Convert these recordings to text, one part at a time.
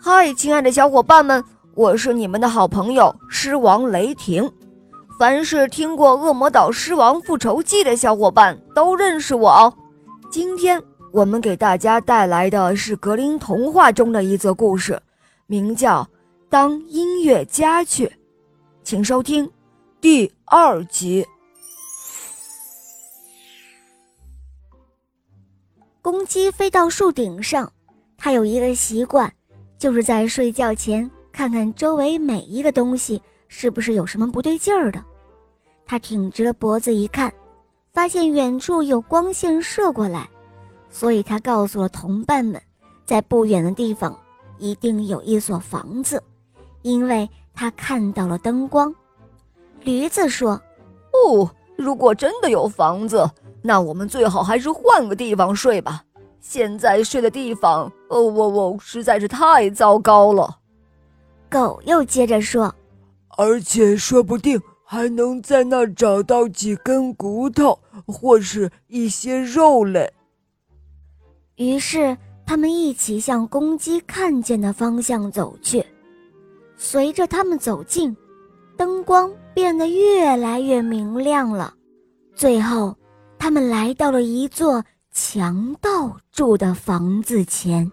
嗨，亲爱的小伙伴们，我是你们的好朋友狮王雷霆。凡是听过《恶魔岛狮王复仇记》的小伙伴都认识我哦。今天我们给大家带来的是格林童话中的一则故事，名叫《当音乐家去》，请收听第二集。公鸡飞到树顶上，它有一个习惯，就是在睡觉前看看周围每一个东西是不是有什么不对劲儿的。他挺直了脖子一看，发现远处有光线射过来，所以他告诉了同伴们，在不远的地方一定有一所房子，因为他看到了灯光。驴子说：“哦，如果真的有房子，那我们最好还是换个地方睡吧。现在睡的地方，哦哦哦，实在是太糟糕了。”狗又接着说：“而且说不定。”还能在那找到几根骨头，或是一些肉类。于是他们一起向公鸡看见的方向走去。随着他们走近，灯光变得越来越明亮了。最后，他们来到了一座强盗住的房子前。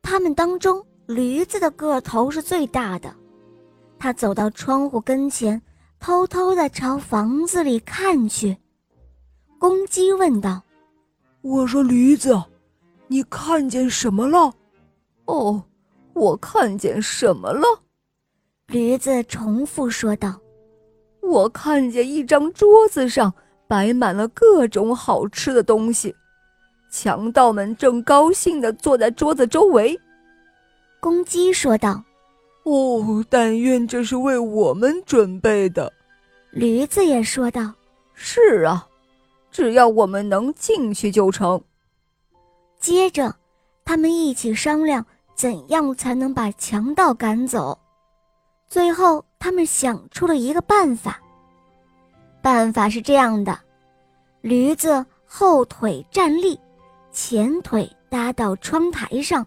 他们当中，驴子的个头是最大的。他走到窗户跟前。偷偷的朝房子里看去，公鸡问道：“我说驴子，你看见什么了？”“哦，我看见什么了？”驴子重复说道：“我看见一张桌子上摆满了各种好吃的东西，强盗们正高兴地坐在桌子周围。”公鸡说道。哦，但愿这是为我们准备的。驴子也说道：“是啊，只要我们能进去就成。”接着，他们一起商量怎样才能把强盗赶走。最后，他们想出了一个办法。办法是这样的：驴子后腿站立，前腿搭到窗台上，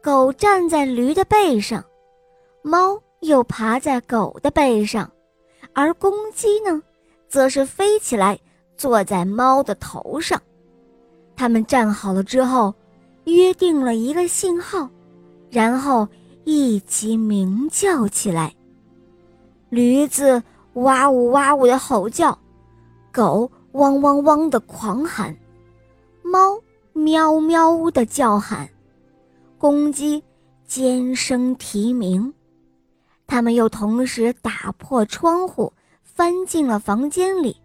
狗站在驴的背上。猫又爬在狗的背上，而公鸡呢，则是飞起来坐在猫的头上。他们站好了之后，约定了一个信号，然后一起鸣叫起来。驴子哇呜哇呜的吼叫，狗汪汪汪的狂喊，猫喵喵的叫喊，公鸡尖声啼鸣。他们又同时打破窗户，翻进了房间里。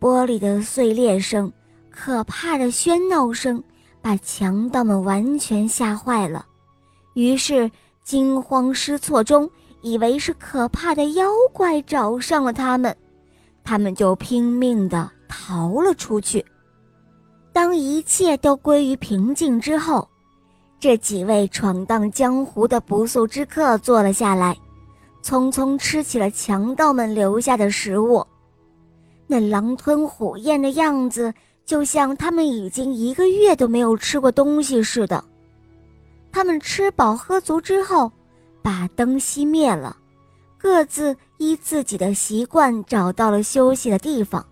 玻璃的碎裂声、可怕的喧闹声，把强盗们完全吓坏了。于是惊慌失措中，以为是可怕的妖怪找上了他们，他们就拼命地逃了出去。当一切都归于平静之后，这几位闯荡江湖的不速之客坐了下来，匆匆吃起了强盗们留下的食物。那狼吞虎咽的样子，就像他们已经一个月都没有吃过东西似的。他们吃饱喝足之后，把灯熄灭了，各自依自己的习惯找到了休息的地方。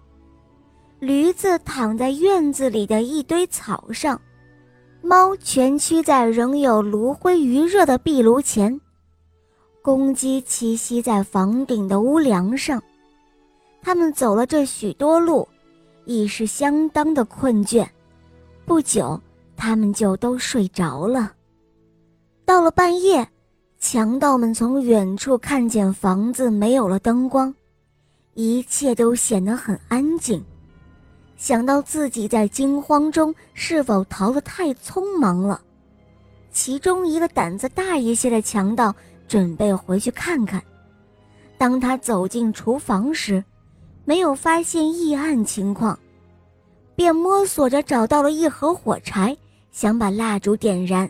驴子躺在院子里的一堆草上。猫蜷曲在仍有炉灰余热的壁炉前，公鸡栖息在房顶的屋梁上。他们走了这许多路，已是相当的困倦。不久，他们就都睡着了。到了半夜，强盗们从远处看见房子没有了灯光，一切都显得很安静。想到自己在惊慌中是否逃得太匆忙了，其中一个胆子大一些的强盗准备回去看看。当他走进厨房时，没有发现异案情况，便摸索着找到了一盒火柴，想把蜡烛点燃。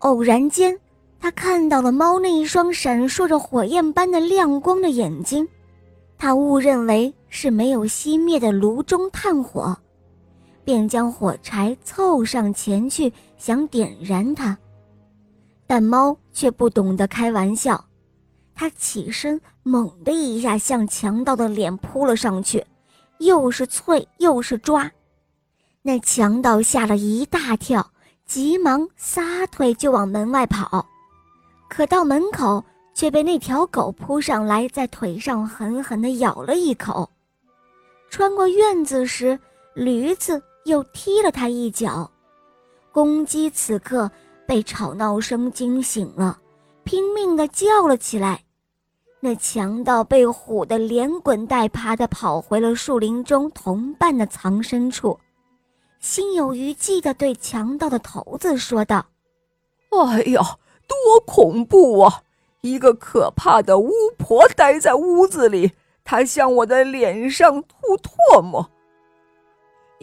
偶然间，他看到了猫那一双闪烁着火焰般的亮光的眼睛，他误认为。是没有熄灭的炉中炭火，便将火柴凑上前去，想点燃它。但猫却不懂得开玩笑，它起身猛地一下向强盗的脸扑了上去，又是啐又是抓。那强盗吓了一大跳，急忙撒腿就往门外跑，可到门口却被那条狗扑上来，在腿上狠狠地咬了一口。穿过院子时，驴子又踢了他一脚。公鸡此刻被吵闹声惊醒了，拼命地叫了起来。那强盗被唬得连滚带爬地跑回了树林中同伴的藏身处。心有余悸地对强盗的头子说道：“哎呦，多恐怖啊！一个可怕的巫婆待在屋子里，她向我的脸上吐唾沫，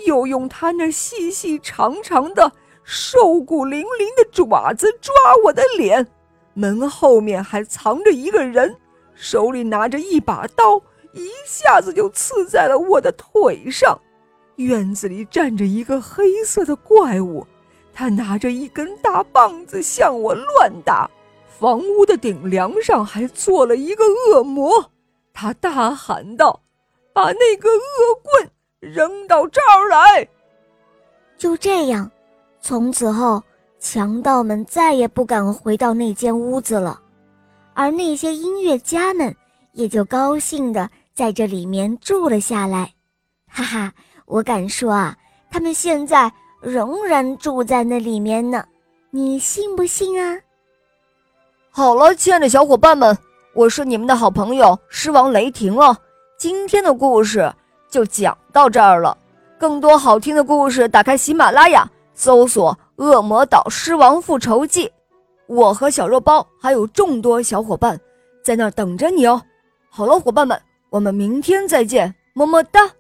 又用她那细细长长的、瘦骨嶙嶙的爪子抓我的脸。门后面还藏着一个人，手里拿着一把刀，一下子就刺在了我的腿上。”院子里站着一个黑色的怪物，他拿着一根大棒子向我乱打。房屋的顶梁上还坐了一个恶魔，他大喊道：“把那个恶棍扔到这儿来！”就这样，从此后，强盗们再也不敢回到那间屋子了，而那些音乐家们也就高兴地在这里面住了下来。哈哈。我敢说啊，他们现在仍然住在那里面呢，你信不信啊？好了，亲爱的小伙伴们，我是你们的好朋友狮王雷霆哦。今天的故事就讲到这儿了。更多好听的故事，打开喜马拉雅，搜索《恶魔岛狮王复仇记》，我和小肉包还有众多小伙伴在那儿等着你哦。好了，伙伴们，我们明天再见，么么哒。